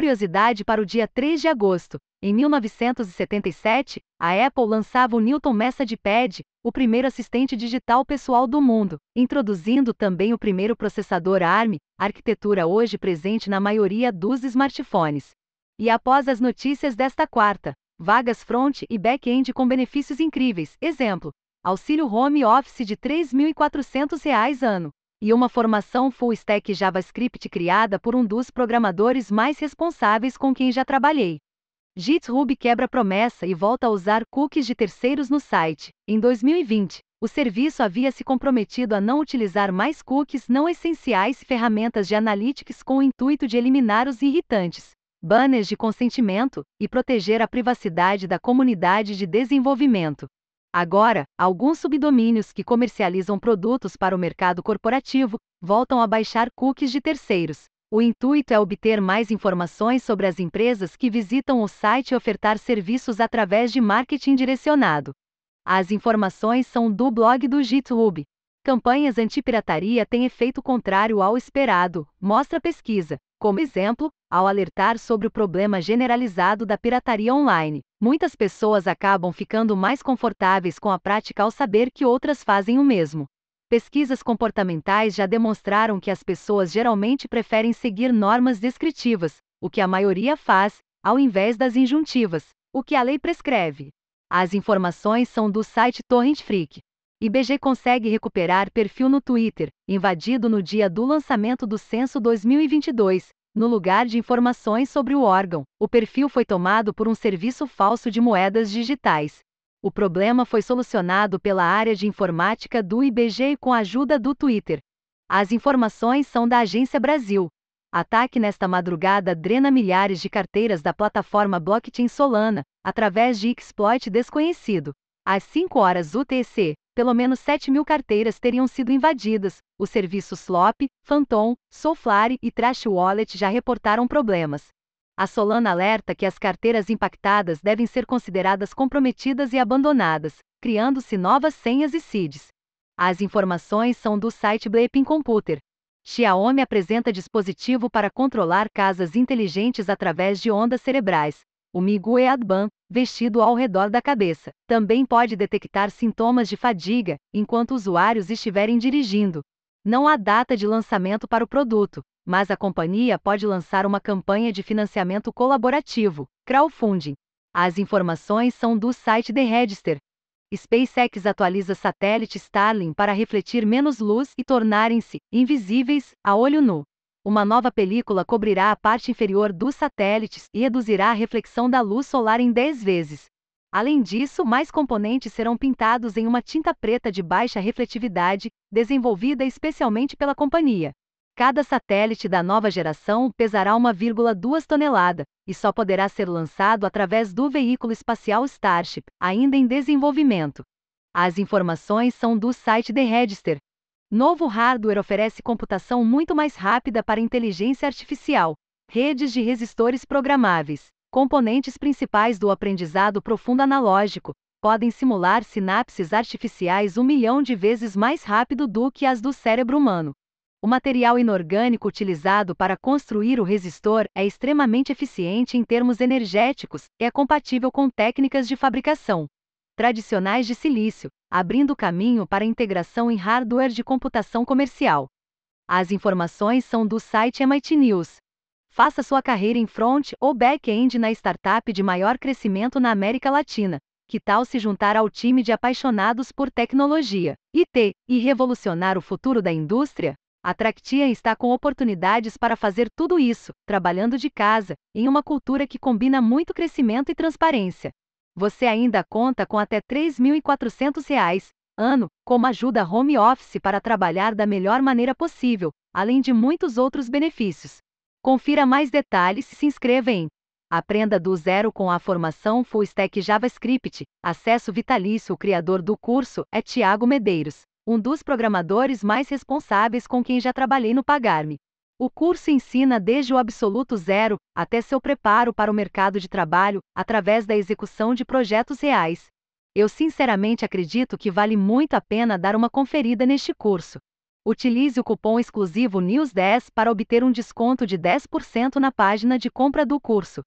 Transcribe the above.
Curiosidade para o dia 3 de agosto. Em 1977, a Apple lançava o Newton Message Pad, o primeiro assistente digital pessoal do mundo, introduzindo também o primeiro processador ARM, arquitetura hoje presente na maioria dos smartphones. E após as notícias desta quarta, vagas front e back-end com benefícios incríveis. Exemplo: auxílio home office de R$ 3.400 ano e uma formação full stack JavaScript criada por um dos programadores mais responsáveis com quem já trabalhei. GitHub quebra promessa e volta a usar cookies de terceiros no site. Em 2020, o serviço havia se comprometido a não utilizar mais cookies não essenciais e ferramentas de analytics com o intuito de eliminar os irritantes, banners de consentimento e proteger a privacidade da comunidade de desenvolvimento. Agora, alguns subdomínios que comercializam produtos para o mercado corporativo voltam a baixar cookies de terceiros. O intuito é obter mais informações sobre as empresas que visitam o site e ofertar serviços através de marketing direcionado. As informações são do blog do GitHub. Campanhas anti-pirataria têm efeito contrário ao esperado, mostra a pesquisa. Como exemplo, ao alertar sobre o problema generalizado da pirataria online, muitas pessoas acabam ficando mais confortáveis com a prática ao saber que outras fazem o mesmo. Pesquisas comportamentais já demonstraram que as pessoas geralmente preferem seguir normas descritivas, o que a maioria faz, ao invés das injuntivas, o que a lei prescreve. As informações são do site Torrent Freak. IBG consegue recuperar perfil no Twitter, invadido no dia do lançamento do censo 2022. No lugar de informações sobre o órgão, o perfil foi tomado por um serviço falso de moedas digitais. O problema foi solucionado pela área de informática do IBG com a ajuda do Twitter. As informações são da Agência Brasil. Ataque nesta madrugada drena milhares de carteiras da plataforma blockchain Solana, através de exploit desconhecido. Às 5 horas UTC, pelo menos 7 mil carteiras teriam sido invadidas. Os serviços Slop, Phantom, Soulflare e Trash Wallet já reportaram problemas. A Solana alerta que as carteiras impactadas devem ser consideradas comprometidas e abandonadas, criando-se novas senhas e seeds. As informações são do site Bleeping Computer. Xiaomi apresenta dispositivo para controlar casas inteligentes através de ondas cerebrais. O Migu Eadban, vestido ao redor da cabeça, também pode detectar sintomas de fadiga enquanto usuários estiverem dirigindo. Não há data de lançamento para o produto, mas a companhia pode lançar uma campanha de financiamento colaborativo, crowdfunding. As informações são do site The Register. SpaceX atualiza satélite Starlink para refletir menos luz e tornarem-se invisíveis a olho nu. Uma nova película cobrirá a parte inferior dos satélites e reduzirá a reflexão da luz solar em 10 vezes. Além disso, mais componentes serão pintados em uma tinta preta de baixa refletividade, desenvolvida especialmente pela companhia. Cada satélite da nova geração pesará 1,2 tonelada e só poderá ser lançado através do veículo espacial Starship, ainda em desenvolvimento. As informações são do site The Register, Novo hardware oferece computação muito mais rápida para inteligência artificial, redes de resistores programáveis, componentes principais do aprendizado profundo analógico, podem simular sinapses artificiais um milhão de vezes mais rápido do que as do cérebro humano. O material inorgânico utilizado para construir o resistor é extremamente eficiente em termos energéticos e é compatível com técnicas de fabricação tradicionais de silício, abrindo caminho para integração em hardware de computação comercial. As informações são do site MIT News. Faça sua carreira em front ou back-end na startup de maior crescimento na América Latina. Que tal se juntar ao time de apaixonados por tecnologia, IT, e revolucionar o futuro da indústria? A Tractia está com oportunidades para fazer tudo isso, trabalhando de casa, em uma cultura que combina muito crescimento e transparência você ainda conta com até R$ 3.400 ano, como ajuda home office para trabalhar da melhor maneira possível, além de muitos outros benefícios. Confira mais detalhes e se inscreva em Aprenda do zero com a formação Full Stack JavaScript. Acesso vitalício. O criador do curso é Tiago Medeiros, um dos programadores mais responsáveis com quem já trabalhei no Pagarme. O curso ensina desde o absoluto zero até seu preparo para o mercado de trabalho através da execução de projetos reais. Eu sinceramente acredito que vale muito a pena dar uma conferida neste curso. Utilize o cupom exclusivo NEWS10 para obter um desconto de 10% na página de compra do curso.